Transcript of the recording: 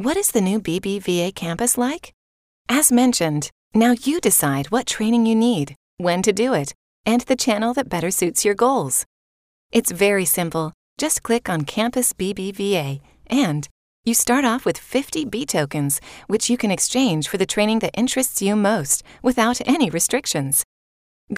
What is the new BBVA campus like? As mentioned, now you decide what training you need, when to do it, and the channel that better suits your goals. It's very simple. Just click on Campus BBVA and you start off with 50 B tokens, which you can exchange for the training that interests you most without any restrictions.